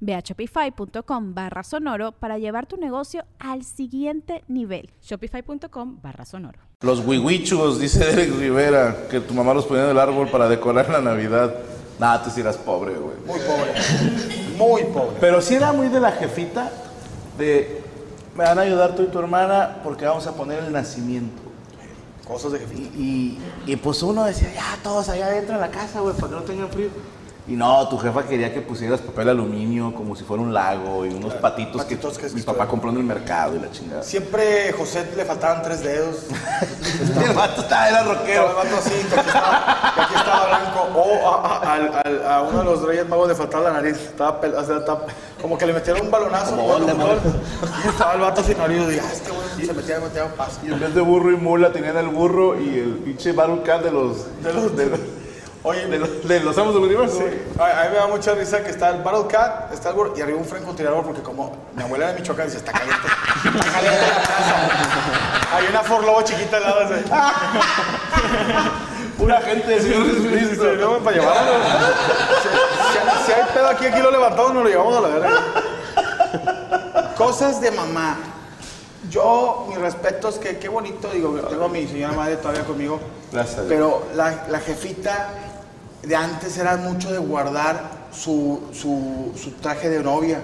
Ve a shopify.com barra sonoro para llevar tu negocio al siguiente nivel. Shopify.com barra sonoro. Los huihuichos, dice Derek Rivera, que tu mamá los ponía en el árbol para decorar la Navidad. Nada, tú sí eras pobre, güey. Muy pobre. Muy pobre. Pero sí era muy de la jefita de, me van a ayudar tú y tu hermana porque vamos a poner el nacimiento. Cosas de jefita. Y, y, y pues uno decía, ya, todos allá adentro en la casa, güey, para que no tengan frío. Y no, tu jefa quería que pusieras papel aluminio como si fuera un lago y unos patitos, patitos que, que mi papá compró en el mercado y la chingada. Siempre José le faltaban tres dedos. el vato estaba, era Estaba el rockero. vato así, que aquí estaba, que aquí estaba blanco. O a, a- a uno de los reyes magos le faltaba la nariz. Estaba, pel- o sea, estaba- como que le metieron un balonazo. Como gol, y estaba el vato sin nariz. Y dije, ah, este güey se metía, metía paz. Y en vez de burro y mula tenían el burro y el pinche Cat de los... De los... De los, Oye, de los, de los Amos del Universo. Sí. A, a mí me da mucha risa que está el Battle Cat, está el burro y arriba un francotirador porque como mi abuela era de Michoacán dice, está caliente. Está caliente la casa. Hay una Ford Lobo chiquita al lado de Pura gente del Señor Jesucristo. No, para llevarlo. Si, si- si hay pedo aquí, aquí lo levantamos, nos lo llevamos a la verga. Cosas de mamá. Yo, mis respetos, que qué bonito, digo, tengo a mi señora madre todavía conmigo. Gracias. Pero la, la jefita de antes era mucho de guardar su, su, su traje de novia.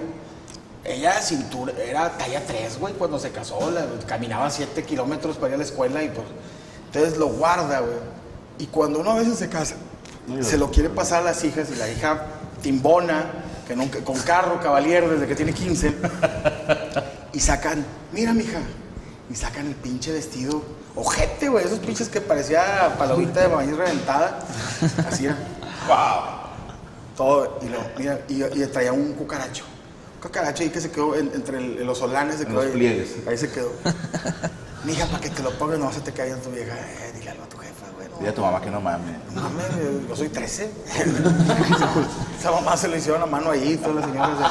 Ella cintura, era talla 3, güey, cuando se casó, la- caminaba 7 kilómetros para ir a la escuela y pues, entonces lo guarda, güey. Y cuando uno a veces se casa, se lo quiere pasar a las hijas y la hija timbona, que nunca, con carro, caballero, desde que tiene 15, y sacan, mira, mija, y sacan el pinche vestido, ojete, güey, esos pinches que parecía palomita de maíz reventada, así era, wow, todo, y lo, mira, y, y traía un cucaracho, un cucaracho ahí que se quedó en- entre el- los solanes, se quedó los ahí, pliegues. ahí se quedó. Mija, para que te lo pongas, no se te caiga tu vieja, eh, dile algo a tu jefa, güey. no. Dile a tu mamá que no mames. No mames, yo soy 13. Esa mamá se le hicieron la mano ahí, todas las señoras. de-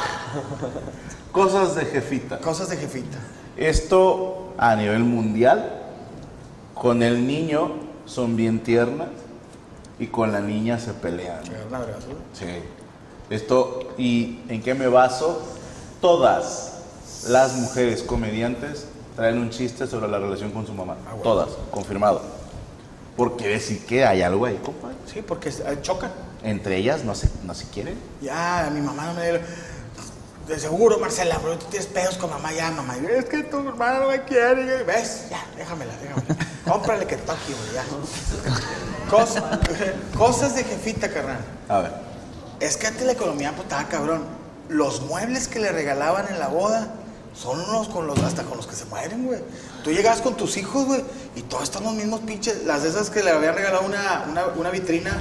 Cosas de jefita. Cosas de jefita. Esto a nivel mundial, con el niño son bien tiernas y con la niña se pelean. ¿sí? Esto, ¿y en qué me baso? Todas las mujeres comediantes traen un chiste sobre la relación con su mamá. Ah, bueno. Todas, confirmado. Porque decir que hay algo ahí, compadre. Sí, porque eh, chocan. Entre ellas no se, no se quieren. Ya, mi mamá no me De seguro, Marcela, pero tú tienes pedos con mamá ya, mamá. Y, Es que tu hermana no me quiere. Y, ¿Ves? Ya, déjamela, déjamela. Cómprale Kentucky, güey, ya. Cos- cosas de jefita, carnal. A ver. Es que antes la economía pues, estaba cabrón. Los muebles que le regalaban en la boda son unos con los, hasta con los que se mueren, güey. Tú llegabas con tus hijos, güey, y todos están los mismos pinches. Las de esas que le habían regalado una, una, una vitrina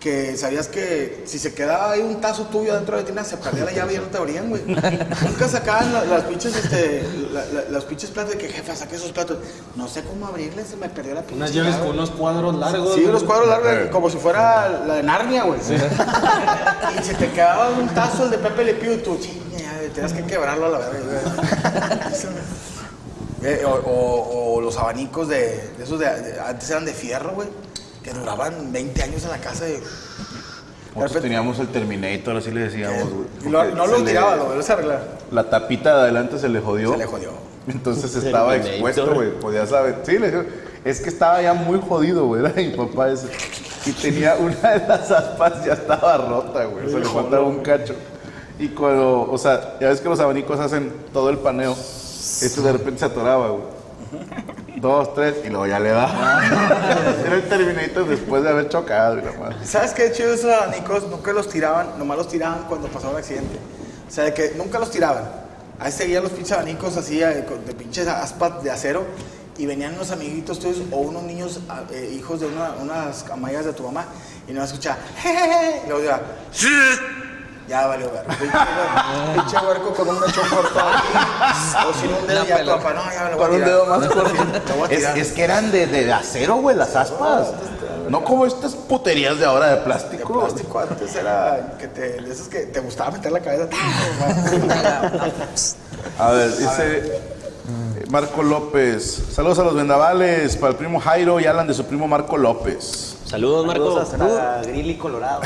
que sabías que si se quedaba ahí un tazo tuyo dentro de la vitrina, se perdía la llave y ya no te abrían, güey. Nunca sacaban la- las pinches, este, la- la- los pinches platos de que jefa, saqué esos platos. No sé cómo abrirles, se me perdió la pinche. Unas llaves llave. con unos cuadros largos. Sí, los cuadros largos, como si fuera la de Narnia, güey. y se te quedaba un tazo el de Pepe Le Pew y tú, chinga, ya, tenías que quebrarlo a la verga. güey. Eh, o, o- o los abanicos de, de esos de, de- antes eran de fierro, güey, que duraban 20 años en la casa de... Nosotros teníamos el Terminator, así le decíamos, güey. No se lo tiraba, lo volvías a arreglar. La tapita de adelante se le jodió. Se le jodió. Entonces estaba Terminator. expuesto, güey. Podía saber. Sí, le es que estaba ya muy jodido, güey. Era mi papá ese. Y tenía una de las aspas, ya estaba rota, güey. Se le faltaba un cacho. Y cuando, o sea, ya ves que los abanicos hacen todo el paneo. Esto de repente se atoraba, güey. Dos, tres, y luego ya le da. Era el Terminator después de haber chocado y la madre. ¿Sabes qué chido esos abanicos? Nunca los tiraban, nomás los tiraban cuando pasaba un accidente. O sea, de que nunca los tiraban. Ahí seguían los pinches abanicos así, eh, de pinches aspas de acero. Y venían unos amiguitos tuyos o unos niños, ah, eh, hijos de una- unas amigas de tu mamá. Y no escuchaba, jejeje. Y luego "Sí". Ya valió ver. Pinche huerco- Pinche huerco con un mechón corto aquí. O sin un dedo, ya papá, no, ya me lo voy a Con un dedo más corto. Es, es que eran de, de acero, güey, las aspas. No como estas puterías de ahora de De plástico. plástico antes era que te, de esos que te gustaba meter la cabeza. A ver, dice Marco López. Saludos a los vendavales, para el primo Jairo y Alan de su primo Marco López. Saludos, Marco. Saludos hasta Grilly, Colorado.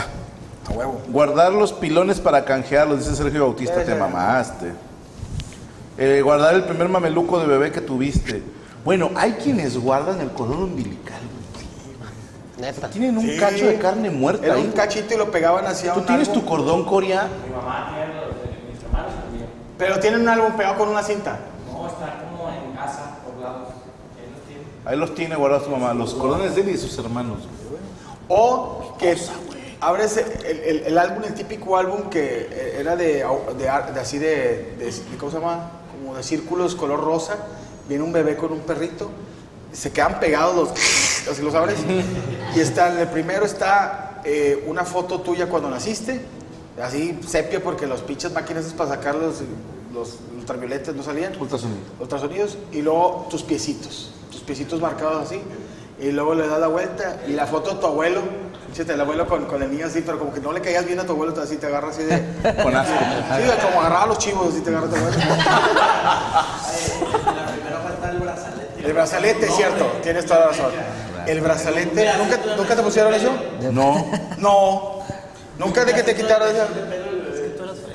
A huevo. Guardar los pilones para canjearlos, dice Sergio Bautista, te mamaste. Eh, guardar el primer mameluco de bebé que tuviste. Bueno, hay quienes guardan el cordón umbilical. güey. Neta. Tienen un Sí. cacho de carne muerta Era ahí. un cachito y lo pegaban así a ¿Tú un tienes álbum. tu cordón, Coria? Pero tienen un álbum pegado con una cinta. Ahí los tiene guardados tu mamá. Los cordones de él y de sus hermanos. O que abres el, el- el álbum, el típico álbum que eh, era de, de así de, de- ¿cómo se llama? Como de círculos color rosa. Viene un bebé con un perrito. Se quedan pegados los, así los abres. Y está, en el primero está eh, una foto tuya cuando naciste. Así sepia porque los pinches máquinas esas para sacar los, los ultravioletas no salían. Ultrasonido. ultrasonidos y luego tus piecitos, tus piecitos marcados así, y luego le das la vuelta y la foto de tu abuelo, fíjate, el abuelo con, con el niño así, pero como que no le caías bien a tu abuelo, así te agarra así de... Con asco. Sí, de como agarraba a los chivos, así te agarra tu abuelo. El brazalete, es cierto, tienes toda la razón. El brazalete, ¿nunca, ¿nunca te pusieron eso? No. No. ¿Nunca de que te quitaron eso?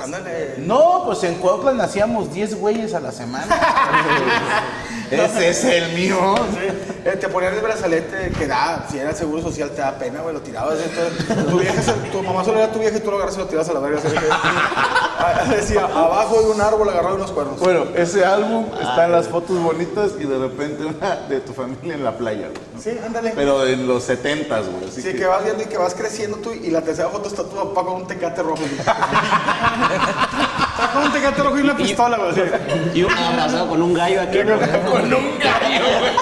Ándale. No, pues en Cuautla nacíamos 10 güeyes a la semana. Ese es el mío. Eh, te ponían el brazalete que da, si era el seguro social te da pena, güey, lo tirabas. Entonces, tu, vieja, se- tu mamá solo era tu vieja y tú lo agarras y lo tirabas a la verga. Decía, abajo de un árbol agarrado unos cuernos. Bueno, ese álbum está en las fotos bonitas y de repente una de tu familia en la playa. güey. Sí, ándale. Pero en los 70s, güey. Así Sí, que, que vas viendo y que vas creciendo tú y la tercera foto está tu papá con un tecate rojo. Está con un tecate y una pistola, güey. Y uno abrazado con un gallo aquí. con un gallo, güey.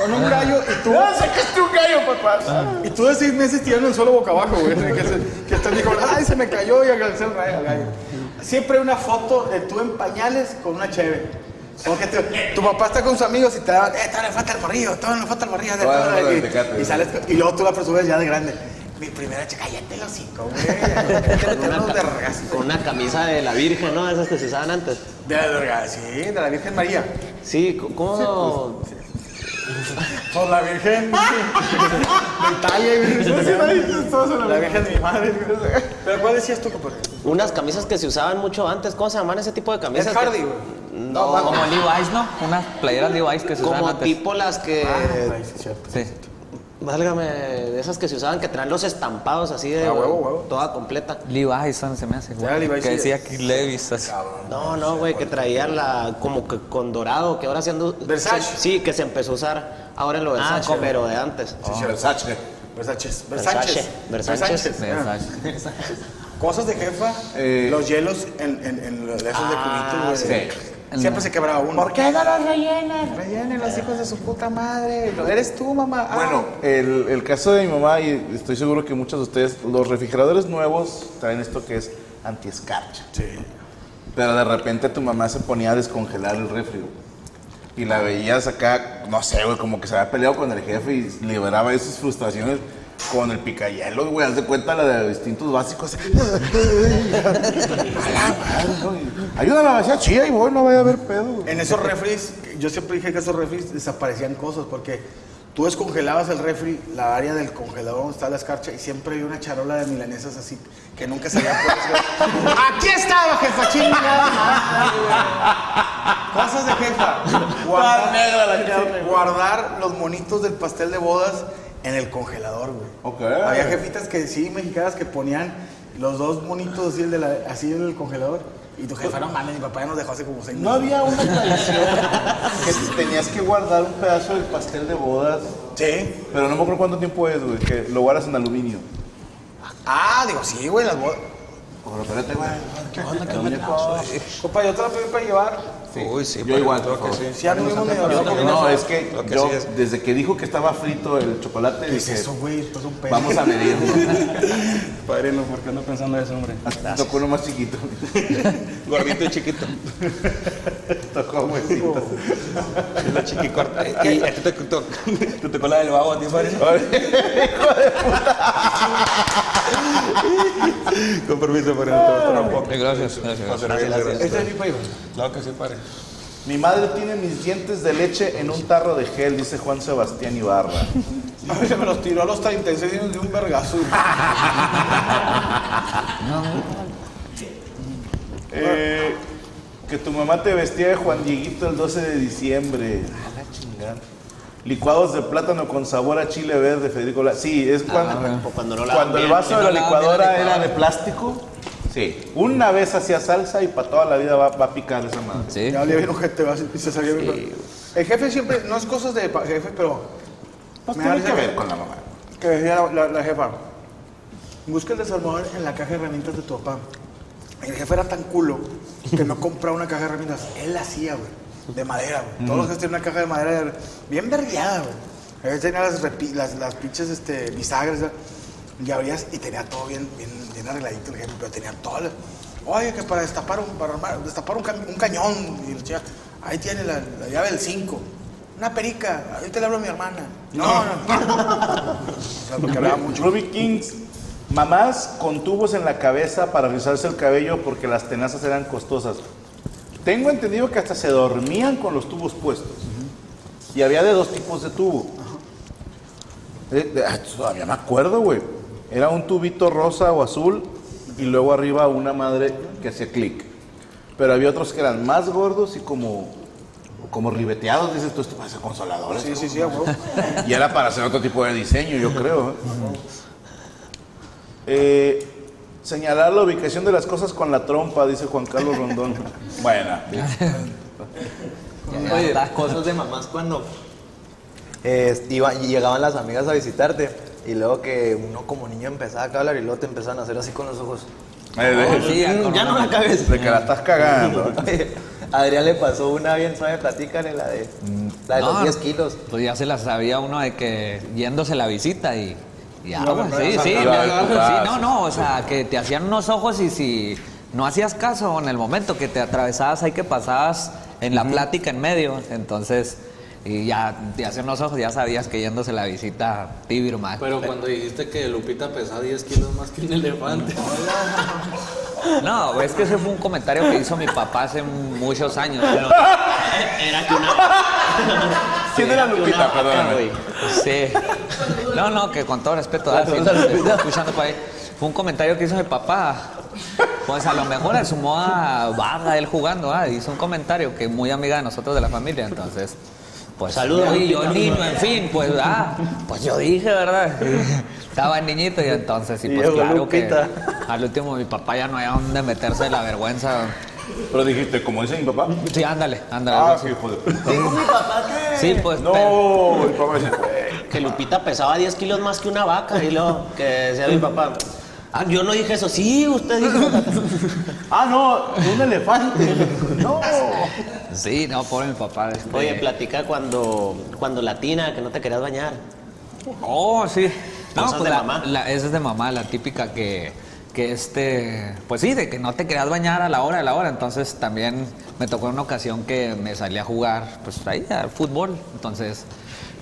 Con un gallo y tú... ¡Ah, sacaste un gallo, papá! Y tú de seis meses tirando el suelo boca abajo, güey. Que, se- que te dijo, ay, se me cayó y alcancé el rayo gallo. Siempre hay una foto de tú en pañales con una cheve. Tu, tu papá está con sus amigos y te da, eh, todavía le falta el morrillo, todavía le falta el morrillo. de Todavía todo", no lo y, y sales, y luego tú la presumes ya de grande. Mi primera chica, cállate los cinco, güey. Te Con una, camisa de la Virgen, ¿no? Esas que se usaban antes. De la verga, sí, de la Virgen María. Sí, ¿cómo? Con la Virgen de Italia, güey. La Virgen de mi madre. Pero ¿cuál decías tú, compadre? Unas camisas que se usaban mucho antes. ¿Cómo se llaman ese tipo de camisas? Es Hardy, güey. No, Como Levi's, ¿no? Unas playeras Levi's que se usaban como antes. tipo las que... Ay, sí, cierto. Sí. Válgame, de esas que se usaban que traen los estampados así de Ah, huevo, huevo. toda completa. Levi's son, se me hace. güey. Ya, Levi's que sí decía es. que Levi's. así. No, no, güey, que traían la como que con dorado, que ahora se anda Versace. se- sí, que se empezó a usar ahora en lo Ah, Versace, como- pero de antes. Sí, Versace. Versace. Versace. Versace. ah. Cosas de jefa, Eh. los hielos en, en, en los de Ah, cubitos, güey. sí. Siempre se quebraba uno. ¿Por qué no los rellenan? Rellenen los hijos de su puta madre. Eres tú, mamá. Ah. Bueno, el, el caso de mi mamá, y estoy seguro que muchos de ustedes, los refrigeradores nuevos traen esto que es antiescarcha. Sí. Pero de repente tu mamá se ponía a descongelar el refri. Y la veías acá, no sé, güey, como que se había peleado con el jefe y liberaba esas frustraciones con el picayelos, güey. Haz de cuenta la de distintos básicos. a la madre, ¿no? Y, Ayúdame a vaciar chía y voy, no vaya a haber pedo. güey. En esos refris, yo siempre dije que esos refris desaparecían cosas porque tú descongelabas el refri, la área del congelador donde está la escarcha y siempre había una charola de milanesas así que nunca se había puesto. ¡Aquí estaba, jefa! ¡Chingada! Cosas de jefa. Guardar, guardar los monitos del pastel de bodas en el congelador, güey. Ok. Había jefitas que sí, mexicanas, que ponían los dos monitos así, el de la- así en el congelador. Y tu jefa, no mames, mi papá ya nos dejó hace como seis No meses. había una tradición que tenías que guardar un pedazo del pastel de bodas, Sí. pero no me acuerdo cuánto tiempo es, güey, que lo guardas en aluminio. Ah, digo, sí, güey, las bodas. Pero espérate, güey. ¿Qué onda? ¿Qué onda? Compa, yo te la pedí para llevar. Uy, sí. Yo igual, creo que sí. No, es que yo, sí es- desde que dijo que estaba frito el chocolate, ¿Qué es eso, güey? Esto es un pedo. vamos a medir. Padrino, ¿por qué ando pensando eso, hombre? Tocó uno más chiquito. Gordito y chiquito. Tocó huesito. Es la chiquicorta. Y a ti te tocó. ¿Te tocó la del vago a ti, padrino? Con permiso, padrino, te voy a esperar un poco. Gracias, gracias. Este es mi país. Claro que sí, padre. Mi madre tiene mis dientes de leche en un tarro de gel, dice Juan Sebastián Ibarra. A mí se me los tiró a los 36 años de un vergazo. Eh, que tu mamá te vestía de Juan Dieguito el 12 de diciembre. A la chingada. Licuados de plátano con sabor a chile verde, Federico. La- Sí, es cuando, O cuando no la cuando el vaso de la licuadora era de plástico. Sí, una vez hacía salsa y para toda la vida va, va a picar esa madre. Sí. Ya va, y se salía bien. El jefe siempre, no es cosas de pa- jefe, pero Pues Me tiene da que ver con la mamá. que decía la, la- la jefa, busca el desarmador en la caja de herramientas de tu papá. El jefe era tan culo que no compraba una caja de herramientas. Él la hacía, güey. De madera, güey. Todos los jefes tenían una caja de madera bien vergueada, güey. Él tenía las, repi- las, las pinches este, bisagras. ¿verdad? Y abrías y tenía todo bien, bien, bien arregladito el jefe, pero tenía todo. el- Oye, que para destapar un, para armar- destapar un, cañón. Y chica, ahí tiene la, la llave del 5. Una perica. Ahorita le hablo a mi hermana. No, no. O sea, porque hablaba mucho. Ruby Kings. Mamás con tubos en la cabeza para rizarse el cabello porque las tenazas eran costosas. Tengo entendido que hasta se dormían con los tubos puestos. Y había de dos tipos de tubo. Eh, ah, todavía me acuerdo, güey. Era un tubito rosa o azul y luego arriba una madre que hacía clic. Pero había otros que eran más gordos y como, como ribeteados, dices tú, esto parece consoladores. Sí, sí, sí. Y era para hacer otro tipo de diseño, yo creo. ¿eh? Eh, señalar la ubicación de las cosas con la trompa, dice Juan Carlos Rondón. Buena. Oye, las cosas de mamás cuando eh, iba- llegaban las amigas a visitarte y luego que uno como niño empezaba a hablar y luego te empezaban a hacer así con los ojos. Eh, de- Sí, ya con ya una- no la cabeza. de que la estás cagando. A Adrián le pasó una bien suave, platícale la de, la de No, los 10 kilos. Pues ya se la sabía uno de que yéndose la visita y. y ya, No, güey, no, sí, no, sí, no, no, no, sí, no, no, no, o sea, que te hacían unos ojos y si no hacías caso en el momento que te atravesabas ahí que pasabas en la plática en medio, entonces, y ya te hacían unos ojos, ya sabías que yéndose la visita tibio más. Pero cuando dijiste que Lupita pesaba 10 kilos más que un elefante. No, es que ese fue un comentario que hizo mi papá hace muchos años. pero- Era que una. ¿Quién era Lupita? Perdóname. Sí. No, no, que con todo respeto, ah, sí, estoy escuchando por ahí. Fue un comentario que hizo mi papá. Pues a lo mejor a su moda vaga él jugando, ah, hizo un comentario que muy amiga de nosotros de la familia, entonces. Pues Saludos, Y yo Lupita. niño, en fin, pues ah, pues yo dije, ¿verdad? Estaba niñito y entonces, y Y pues claro Lupita. que al último mi papá ya no había dónde meterse de la vergüenza. Pero dijiste, como dice mi papá. Sí, ándale, ándale. Ah, sí, de Sí, pues. No, mi papá dice. Que Lupita pesaba 10 kilos más que una vaca. Y luego, que decía mi papá. Ah, yo no dije eso. Sí, usted dijo. Ah, no, un elefante. No. Sí, no, pobre mi papá. este- Oye, platica cuando, cuando latina, que no te querías bañar. Oh, sí. No, pues de la- mamá. la- esa es de mamá, la típica que, que este, pues sí, de que no te querías bañar a la hora de la hora. Entonces también me tocó una ocasión que me salí a jugar, pues ahí, al fútbol. Entonces,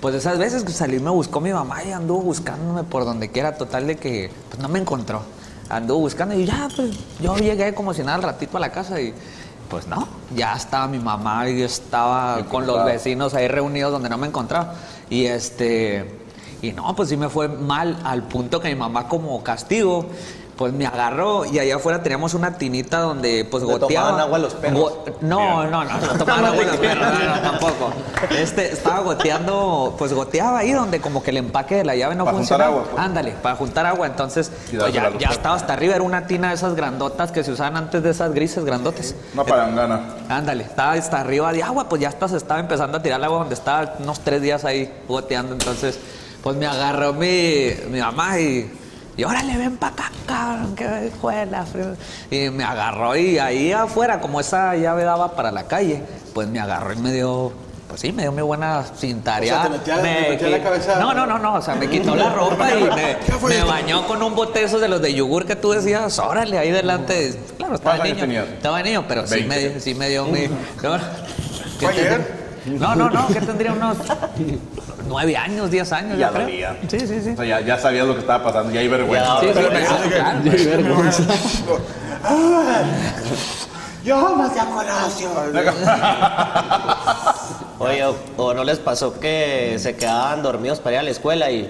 pues esas veces que salí me buscó mi mamá y anduvo buscándome por donde quiera, total de que pues no me encontró. Anduvo buscando y ya, pues yo llegué como si nada al ratito a la casa y pues no, ya estaba mi mamá y yo estaba con los vecinos ahí reunidos donde no me encontraba. Y este, y no, pues sí me fue mal al punto que mi mamá como castigo pues me agarró y allá afuera teníamos una tinita donde pues ¿Le goteaba. tomaban agua los perros? Go- no, no, no, no tomaban agua los perros, no, no, tampoco. Este, estaba goteando, pues goteaba ahí donde como que el empaque de la llave no Para juntar funcionaba. agua, pues. Ándale, para juntar agua, entonces pues, ya, estaba hasta arriba, era una tina de esas grandotas que se usaban antes de esas grises grandotes. Una palangana. Ándale, estaba hasta arriba de agua, pues ya hasta se estaba empezando a tirar el agua donde estaba unos tres días ahí goteando. Entonces, pues me agarró mi, mi mamá y, y órale, ven para acá, cabrón, que juela. Y me agarró y ahí afuera, como esa llave daba para la calle, pues me agarró y me dio. Pues sí, me dio mi buena cintareada. O sea, te metía- te metía la cabeza- No, no, no, no. O sea, me quitó la ropa y me, ¿Qué fue me bañó con un bote de esos de los de yogur que tú decías. Órale, ahí delante. Claro, estaba ¿Cuántos años niño. tenías? Estaba niño, pero sí me, sí me dio mi. ¿no? ¿Qué ¿Fue ayer? No, no, no, que tendría unos nueve años, diez años. Ya dolía. Sí, sí, sí. O sea, ya, ya sabías lo que estaba pasando, ya hay vergüenza. Sí, sí, Pero me- pensaste que- claro. Yo no te conocí. Oye, o, o no les pasó que se quedaban dormidos para ir a la escuela y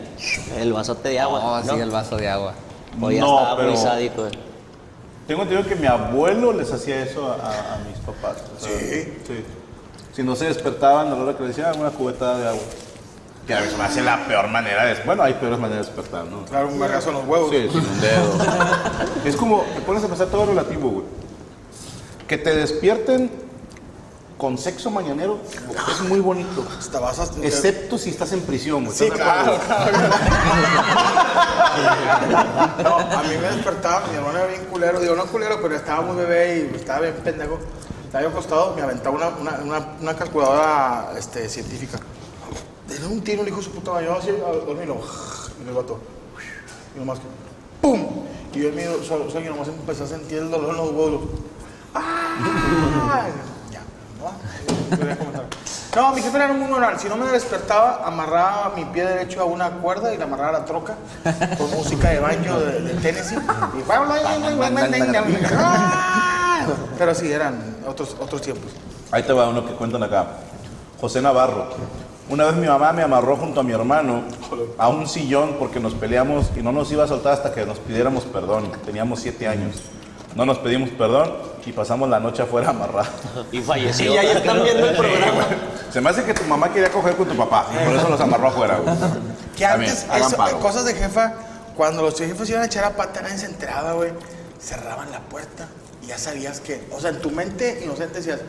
el vasote de agua? Oh, ¿no? sí, el vaso de agua. O ya No, estaba muy pero- sádico. Tengo entendido que mi abuelo les hacía eso a, a- a mis papás. O sea, Sí. sí. Si no se despertaban a la hora que les decía, una cubetada de agua. Que a se me hace la peor manera de... Bueno, hay peores maneras de despertar, ¿no? Claro, un vergazo en los huevos. Sí, sin un dedo. Es como, te pones a pensar todo relativo, güey. que te despierten con sexo mañanero es muy bonito. Hasta vas a... Excepto si estás en prisión, güey. Sí, claro, claro. No, a mí me despertaba, mi hermano era bien culero, digo, no culero, pero estaba muy bebé y estaba bien pendejo. Estaba bien acostado, me aventaba una, una, una, una calculadora este, científica. Dio un tiro, le dijo su puta madre, yo así, a dormir, y le mató. Y nomás que, ¡pum! Y yo en mi sueño sueño nomás empecé a sentir el dolor en los huevos. ¡Ah! Ya, ¿no? Comentar. No, mi jefe era muy moral. Si no me despertaba, amarraba mi pie derecho a una cuerda y la amarraba a la troca con música de baño de, de Tennessee. Y- Pero sí, eran otros, otros tiempos. Ahí te va uno que cuentan acá. José Navarro. Una vez mi mamá me amarró junto a mi hermano a un sillón porque nos peleamos y no nos iba a soltar hasta que nos pidiéramos perdón. Teníamos siete años. No nos pedimos perdón y pasamos la noche afuera amarrados. Y falleció. Y ya están viendo el programa. Se me hace que tu mamá quería coger con tu papá y por eso los amarró afuera, güey. Que También, antes, hagan eso- paro. cosas de jefa, cuando los jefes iban a echar a pata, nadie se enteraba, güey. Cerraban la puerta ya sabías que, o sea, en tu mente inocente decías,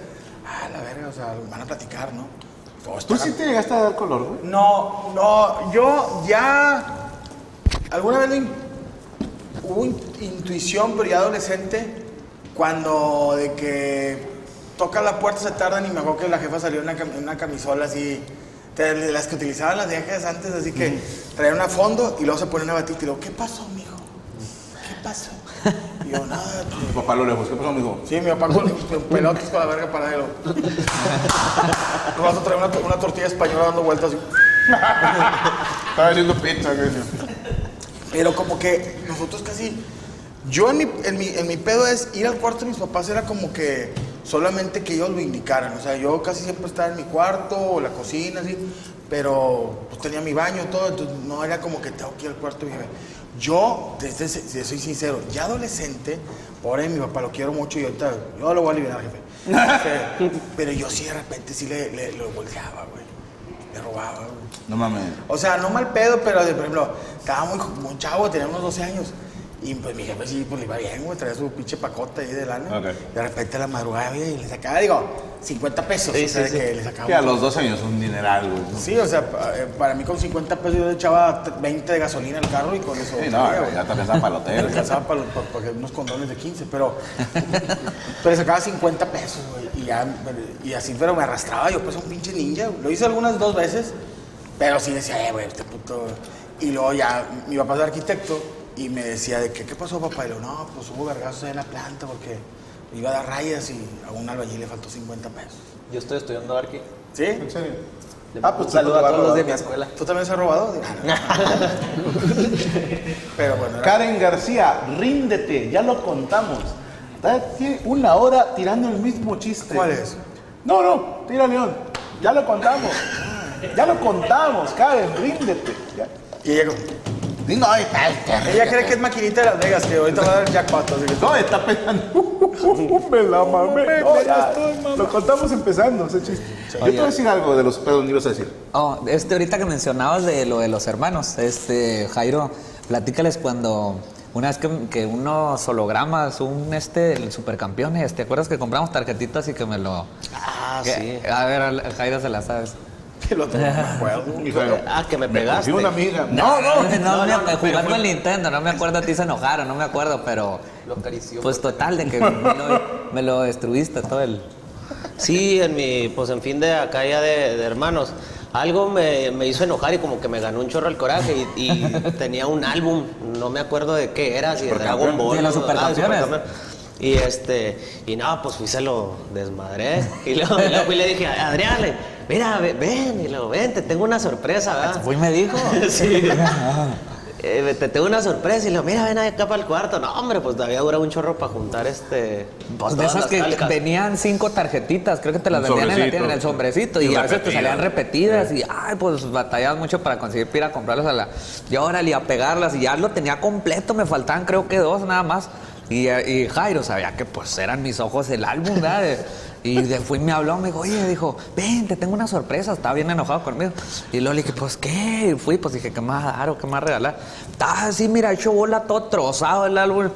ah, la verga, o sea, van a platicar, ¿no? Todos ¿Tú sí te llegaste a dar color, güey? No, no, yo ya. Alguna vez in- hubo in- intuición, pero ya adolescente, cuando de que toca la puerta, se tardan y me acuerdo que la jefa salió en una, una camisola así, de las que utilizaban las viejas antes, así que traían una fondo y luego se ponen a batir y luego, ¿qué pasó, mijo? ¿Qué pasó? Y yo, nada, Tu papá lo lejos. ¿Qué pasó, amigo? Sí, mi papá con pelotas con la verga para él. Nos vas a traer una, una tortilla española dando vueltas. Estaba haciendo pizza, güey. Pero como que nosotros casi... Yo en mi, en, mi, en mi pedo es ir al cuarto de mis papás era como que solamente que ellos lo indicaran. O sea, yo casi siempre estaba en mi cuarto o la cocina, así. Pero pues, tenía mi baño, todo. Entonces no era como que tengo que ir al cuarto de mi. Yo, desde, si soy sincero, ya adolescente, por ahí mi papá lo quiero mucho y ahorita yo lo voy a liberar, jefe. Este, pero yo sí de repente sí le, le, lo volteaba, güey. Le robaba, güey. No mames. O sea, no mal pedo, pero de, por ejemplo, estaba muy, muy chavo, tenía unos 12 años. Y pues mi jefe sí, pues le iba bien, güey, traía su pinche pacota ahí de lana. De repente a la madrugada, güey, y le sacaba, digo, 50 pesos. Sí, o sea, sí, de sí. que le sacaba. Que a los dos años un dineral, güey. ¿no? Sí, o sea, eh, para mí con 50 pesos yo le echaba t- 20 de gasolina al carro y con eso. Sí, no, ya te alcanzaba para el hotel. alcanzaba para, los- unos condones de 15, pero. pero le sacaba 50 pesos, güey. Y, ya, y así, pero me arrastraba yo, pues, un pinche ninja. güey. Lo hice algunas dos veces, pero sí decía, eh, güey, este puto. Y luego ya, mi papá es arquitecto y me decía de que, ¿qué pasó, papá? Y le digo, no, pues hubo vergazos ahí en la planta porque iba a dar rayas y a un albañil le faltó 50 pesos. Yo estoy estudiando Arqui. ¿Sí? ¿En serio? Ah, pues saludo a todos los de mi escuela. ¿Tú también se has robado? Pero bueno, era- Karen García, ríndete, ya lo contamos. Ta- Tiene una hora tirando el mismo chiste. ¿Cuál es? No, no, tira León. Ya lo contamos. Ya lo contamos, Karen, ríndete. Ya. Y ella como, Sí, no, está, está- Ella cree que es maquinita de Las Vegas, que ahorita va a dar jackpot. así que- No, está pensando. me la mamé. No, ya, lo contamos empezando, ese chiste. Yo te voy a decir algo de los pedos, ¿me ibas a decir? Oh, este, ahorita que mencionabas de lo de los hermanos, este, Jairo, platícales cuando una vez que, que unos hologramas, un este, el supercampeones, ¿te acuerdas que compramos tarjetitas y que me lo. Ah, que- sí. A ver, Jairo se la sabes. El otro no me acuerdo. Y fue, Ah, que me me pegaste. consiguió una amiga. No, no, no, no, me- no, jugando en Nintendo, no me acuerdo, a ti se enojaron, no me acuerdo, pero. Lo acarició. Pues total, de que me lo, me lo destruiste todo el. Sí, en mi, pues en fin de acá ya de, de hermanos. Algo me, me hizo enojar y como que me ganó un chorro el coraje y, y tenía un álbum, no me acuerdo de qué era, si de Dragon Ball. De los o- supercampeones. supercampeón. Y este, y no, pues fui se lo desmadré. Y luego, y luego fui y le dije, Adrián, mira, ve- ven, y luego, ven, te tengo una sorpresa, ¿verdad? Fui y me dijo. Sí. Eh, te tengo una sorpresa y le digo, mira, ven acá para el cuarto. No, hombre, pues todavía dura un chorro para juntar este. Pues de esas que calcas. venían cinco tarjetitas, creo que te las Un vendían en la sobrecito. tienda, en el sombrecito, y, Y a veces te salían repetidas, y ay, pues batallabas mucho para conseguir ir a comprarlas a la. Y órale, a pegarlas, y ya lo tenía completo, me faltaban creo que dos nada más. Y, y Jairo sabía que pues eran mis ojos el álbum, ¿verdad? Y de fui me habló, me dijo, oye, dijo, ven, te tengo una sorpresa, estaba bien enojado conmigo. Y luego le dije, pues, ¿qué? Y fui, pues dije, ¿qué más dar o qué más regalar? Estaba así, mira, hecho bola todo trozado el álbum.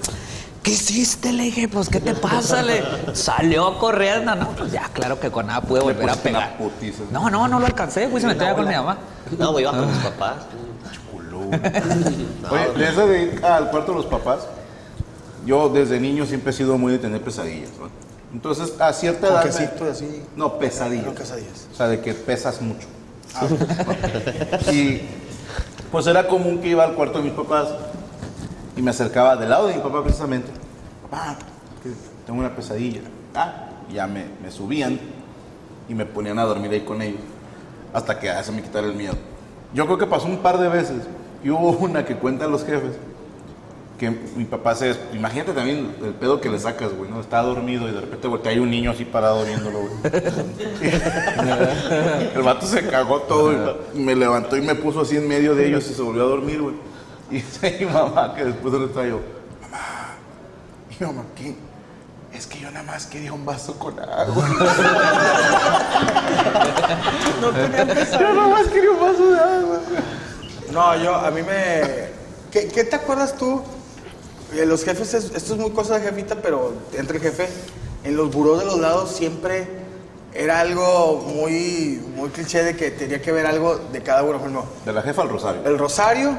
¿Qué hiciste? Le dije, pues, ¿qué te pasa? Le salió corriendo. No, pues ya, claro que con nada pude volver a pegar. putiza. No, no, no lo alcancé, fui, se metió allá con mi mamá. No, iba con mis papás. Oye, de eso de ir al cuarto de los papás, yo desde niño siempre he sido muy de tener pesadillas. ¿no? Entonces, a cierta edad. quesito así. No, pesadillas. No, quesadillas. O sea, de que pesas mucho. y pues era común que iba al cuarto de mis papás y me acercaba del lado de mi papá precisamente. Papá, tengo una pesadilla. Ah, y ya me, me subían y me ponían a dormir ahí con ellos. Hasta que ya se me quitara el miedo. Yo creo que pasó un par de veces. Y hubo una que cuentan los jefes. Que mi papá se... Imagínate también el pedo que le sacas, güey, ¿no? Está dormido y de repente voltea hay un niño así parado viéndolo, güey. El vato se cagó todo y me levantó y me puso así en medio de ellos y se volvió a dormir, güey. Y dice mi mamá que después le trajo, mamá, y mi mamá, ¿qué? Es que yo nada más quería un vaso con agua. no tenía Yo nada más quería un vaso de agua. No, yo, a mí me... ¿Qué, qué te acuerdas tú? Eh, los jefes, es- esto es muy cosa de jefita, pero entre jefe, en los burós de los lados siempre era algo muy, muy cliché de que tenía que ver algo de cada uno. Ejemplo, De la jefa al rosario. el rosario,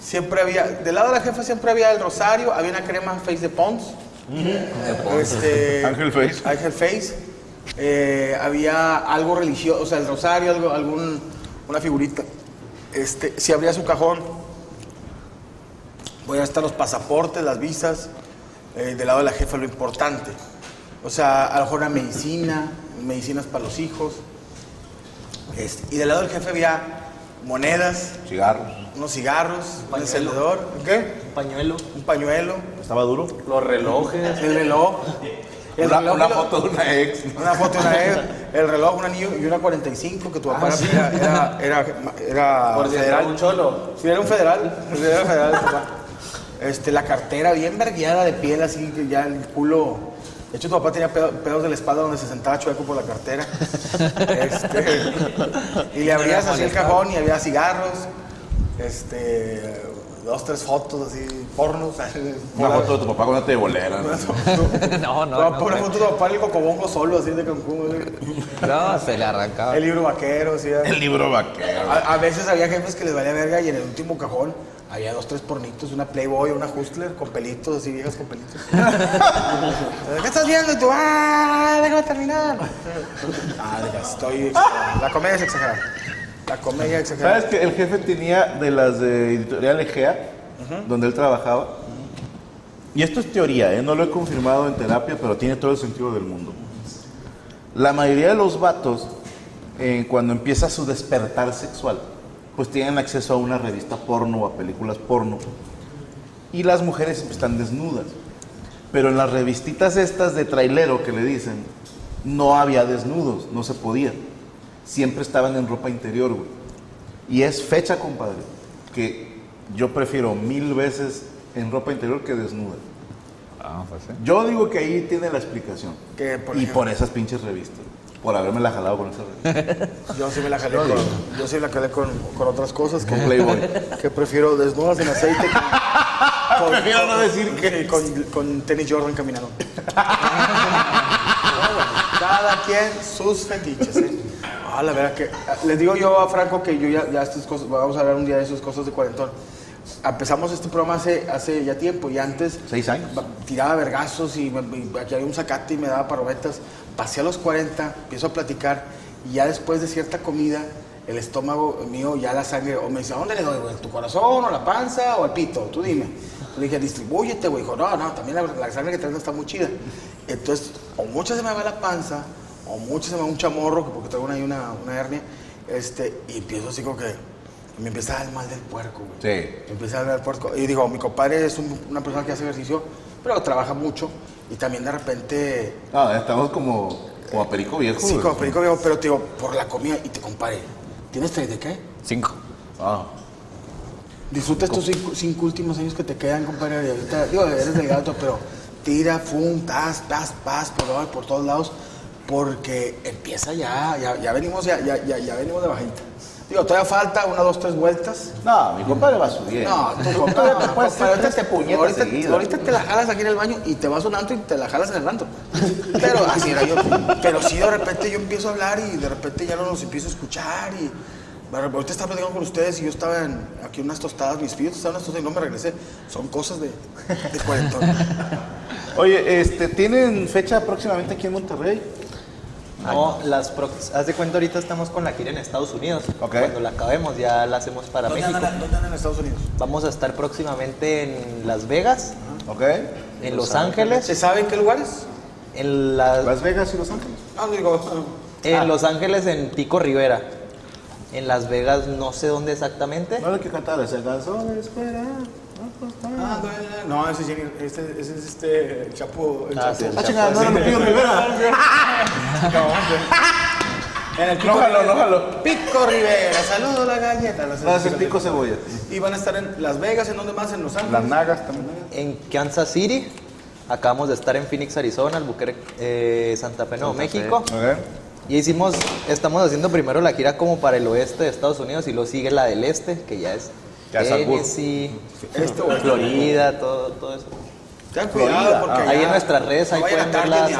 siempre había, del lado de la jefa siempre había el rosario, había una crema Face de Pons. Este, Ángel Face. Ángel Face. Eh, había algo religioso, o sea, el rosario, algo, algún, una figurita. Este, si abría su cajón, voy a estar los pasaportes, las visas. eh, del lado de la jefa, lo importante. O sea, a lo mejor una medicina, medicinas para los hijos. Este, y del lado del jefe había monedas, Cigarros. unos cigarros, un encendedor, ¿qué? Un pañuelo. Un pañuelo, ¿Estaba duro? Los relojes. el reloj. El Una, reloj foto de una ex. Una foto de una vez, el reloj, un anillo y una 45 que tu papá era, era, era, era Por si federal. era un cholo. Sí, era un federal. sí, Era federal. Este, la cartera bien vergueada de piel, así que ya el culo. De hecho, tu papá tenía pedo- pedos de la espalda donde se sentaba chueco por la cartera. Este, y le abrías así el cajón y había cigarros, este, dos, tres fotos así, pornos. Una foto de tu papá cuando te bolera. ¿no? No, No, no, no. una foto de tu papá en el cocobongo solo, así de Cancún. así. No, se le arrancaba. El libro vaquero, sí. El libro vaquero. A, a veces había jefes que les valía verga y en el último cajón había dos, tres pornitos, una Playboy, una Hustler con pelitos, así viejas con pelitos. ¿Qué estás viendo? Y tú, ¡ah! Déjame terminar. Ah, estoy. La comedia es exagerada. La comedia es exagerada. ¿Sabes que el jefe tenía de las de editorial Egea, donde él trabajaba? Y esto es teoría, ¿eh? no lo he confirmado en terapia, pero tiene todo el sentido del mundo. La mayoría de los vatos, eh, cuando empieza su despertar sexual, pues tienen acceso a una revista porno o a películas porno. Y las mujeres están desnudas. Pero en las revistitas estas de trailero que le dicen, no había desnudos, no se podía. Siempre estaban en ropa interior, güey. Y es fecha, compadre, que yo prefiero mil veces en ropa interior que desnuda. Ah, pues sí. Yo digo que ahí tiene la explicación. Que, por y ejemplo- por esas pinches revistas. Por haberme la jalado con esas revistas. Yo sí me la jalé con, yo sí la jalé con, con otras cosas que, Con Playboy. que prefiero desnudas en aceite. que- con- Prefiero no decir que- con, con tenis Jordan caminando. Cada quien sus fetiches. ¿eh? Ah, la verdad que les digo yo a Franco que yo ya, ya estas cosas, vamos a hablar un día de esas cosas de cuarentón. Empezamos este programa hace, hace ya tiempo y antes Seis años. ba- tiraba vergazos y, me- y aquí había un zacate y me daba parobetas. Pasé a los 40, empiezo a platicar y ya después de cierta comida, el estómago mío, ya la sangre, o me dice, ¿a dónde le doy, güey? ¿Tu corazón o la panza o el pito? Tú dime. Le dije, distribúyete, güey. Dijo, no, no, también la, la sangre que traes no está muy chida. Entonces, o mucho se me va la panza, o mucho se me va un chamorro, porque traigo una, ahí una, una hernia, este, y empiezo así como que me empieza a dar el mal del puerco, güey. Sí. Me empieza a dar el puerco. Y digo, mi compadre es un- una persona que hace ejercicio, pero trabaja mucho, y también de repente No, estamos como, como a perico viejo. Sí, güey. como perico viejo, pero te digo, por la comida y te compare. ¿Tienes tres de qué? Cinco. Ah. Disfruta estos cinco, cinco últimos años que te quedan, compadre. y ahorita, digo, eres del gato, pero tira, fum, tas, tas, paz, por, por todos lados, porque empieza ya, ya, ya venimos, ya, ya, ya, ya venimos de bajita. Digo, todavía falta una, dos, tres vueltas. No, mi compadre va subiendo. No, Tú compadre, te ahorita te ahorita, ahorita te la jalas aquí en el baño y te vas un antro y te la jalas en el antro. Pero así era yo. Pero sí, de repente yo empiezo a hablar y de repente ya no los empiezo a escuchar y... bueno, Ahorita estaba platicando con ustedes y yo estaba en, aquí unas tostadas, mis fillos estaban unas tostadas y no me regresé. Son cosas de, de cuarentón. Oye, este, ¿tienen fecha próximamente aquí en Monterrey? No, las prox- haz de cuenta ahorita estamos con la gira en Estados Unidos. Ok. Cuando la acabemos ya la hacemos para ¿Dónde México. andan, ¿Dónde andan en Estados Unidos? Vamos a estar próximamente en Las Vegas, ¿Ok? en Los Ángeles, ¿Se sabe en qué lugares? en, la- Las Vegas y Los Ángeles. Ah, digo, en Los Ángeles en Pico Rivera. En Las Vegas no sé dónde exactamente. No hay que cantar, se cansó de esperar. Ah, no, ese, es Jenny- este, ese es este el Chapo. El Ah, Chapo. sí, el Ah, chingada, no era Lupillo Rivera. En el No jalo, no jalo. Pico Rivera, saludo la galleta. Las- No, es el pico cebolla. Y van a estar en Las Vegas, ¿en dónde más? En Los Ángeles. Las nagas también. En Kansas City. Acabamos de estar en Phoenix, Arizona, Albuquerque, eh, Santa Fe, Nuevo México. Ok. Y hicimos, estamos haciendo primero la gira como para el oeste de Estados Unidos y luego sigue la del este, que ya es. Tennessee. Florida, todo, todo eso. Ten cuidado porque Ahí en nuestras redes, ahí pueden verlas.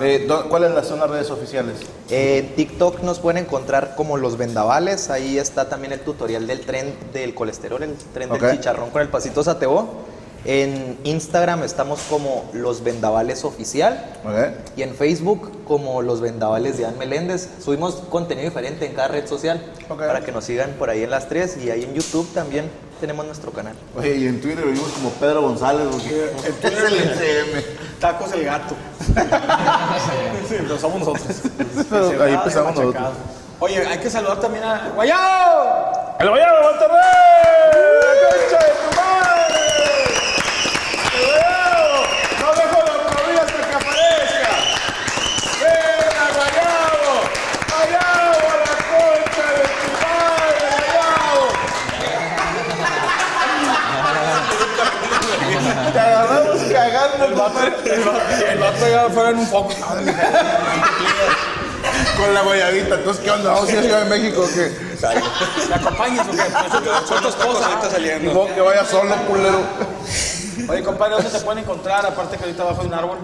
Eh, ¿dó- ¿Cuáles las son las redes oficiales? Eh, En TikTok nos pueden encontrar como los vendavales, ahí está también el tutorial del tren del colesterol, el tren del chicharrón con el pasito sateo. En Instagram estamos como los vendavales oficial. Ok. Y en Facebook como Los Vendavales de Ann Meléndez. Subimos contenido diferente en cada red social Ok. para que nos sigan por ahí en las tres. Y ahí en YouTube también tenemos nuestro canal. Oye, y en Twitter vimos como Pedro González. porque En Twitter es el SM. Tacos el gato. sí, lo somos nosotros. Pero ahí empezamos nosotros. Oye, hay que saludar también a Guayao. ¡El Guayabo de Monterrey! ¡Concha de tu madre! ¡El Guayabo! ¡No dejo la movida hasta que aparezca! ¡Ven a Guayabo! ¡Guayabo a la concha de tu madre! ¡Guayabo! Te agarramos cagando, compadre. El vato ya fuera en un foco. Con la guayabita. Entonces, ¿qué onda? ¿Vamos a ir a Ciudad de México o qué? ¿Me acompañas o qué? Nosotros son tus cosas. Ni modo que vaya solo, culero. Oye, compadre, ¿dónde te pueden encontrar? Aparte que ahorita abajo de un árbol.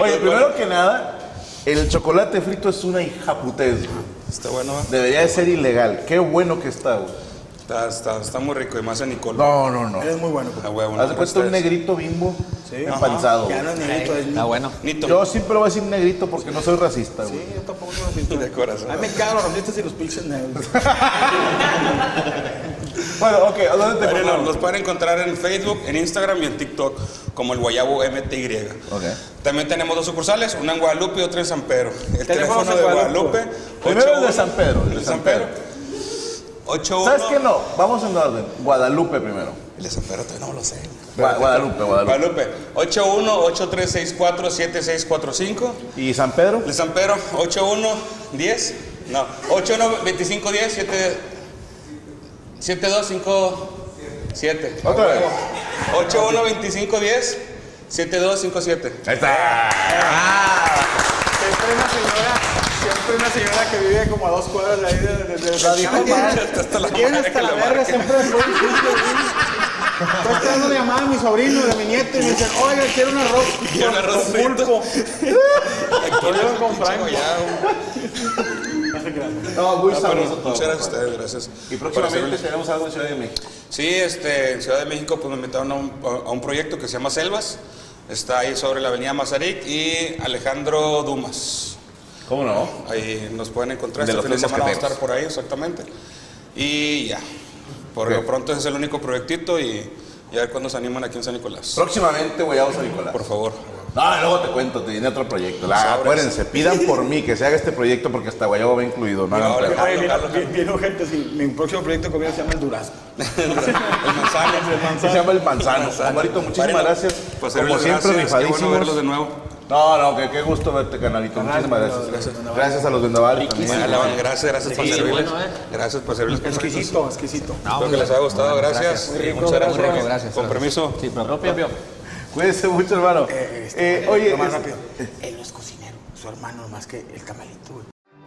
Oye, primero que nada, el chocolate frito es una hijaputez. Está bueno, ¿va? Debería de ser ilegal. Qué bueno que está, güey. Está, está, está muy rico y más en Nicole. No, no, no. Eres muy bueno. A huevo, Haz de no cuenta un negrito bimbo Sí. empanzado. Ya no es negrito, es Está bueno. Nito. Yo siempre voy a decir negrito porque no soy racista, güey. Sí, yo tampoco soy racista. De corazón. A mí me cagan los racistas y los pinches negros. Bueno, ok, ¿a dónde te no, ponemos? los pueden encontrar en Facebook, en Instagram y en TikTok como el Guayabo MTY. Ok. También tenemos dos sucursales, una en Guadalupe y otra en San Pedro. El teléfono de Guadalupe. Guadalupe. Primero el de 81 San Pedro, El de San Pedro. 81. ¿Sabes qué no? Vamos en orden. Guadalupe primero. El de San Pedro todavía no lo sé. Gua- Guadalupe, Guadalupe. Guadalupe. 81-8364-7645. ¿Y San Pedro? El de San Pedro, 81-10. No, 81-25-10, 7. 7257. Otra vez. 812510 7257. Ahí está. Una señora, siempre una señora que vive como a dos cuadras de ahí de, de, de Radio Hasta la hasta que la verga, siempre güey. Estoy esperando una llamada de mi sobrino, de mi nieto, y me dicen, oiga, quiero un arroz. Quiero un con- arroz con pulpo. Volvieron con Franco. No, muy Ah, sabroso todo. Muchas gracias a ustedes, gracias. Y próximamente tenemos algo en Ciudad de México. Sí, este, en Ciudad de México pues me invitaron a un, a un proyecto que se llama Selvas. Está ahí sobre la avenida Mazarik y Alejandro Dumas. ¿Cómo no? Ahí nos pueden encontrar. De este los fin de tres semana vamos a estar por ahí, exactamente. Y ya. Por lo pronto ese es el único proyectito y, y a ver cuándo se animan aquí en San Nicolás. Próximamente voy a San Nicolás. Por favor. No, luego te cuento, te viene otro proyecto. La, Sobres. acuérdense, pidan por mí que se haga este proyecto porque hasta Guayabo va incluido. No Jalo, viene, jalo. viene gente así. Mi próximo proyecto de comida se llama El Durazno. El manzano. Se llama El Manzano. Marito, muchísimas gracias. Pues Como siempre, gracias. Qué bueno rifadísimos. verlos de nuevo. No, no, que qué gusto verte, canalito. Muchísimas gracias. Gracias, a los vendavales también. La- Gracias, gracias por servirles. bueno, eh. Gracias por servirles. con Exquisito, exquisito. Espero que les haya gustado, gracias. Y muchas gracias. Muy rico, gracias. Con permiso. Sí, propio. Cuídense mucho, hermano. Eh, oye, Lo más es- rápido. Él no es cocinero, su hermano, más que el camalito, güey.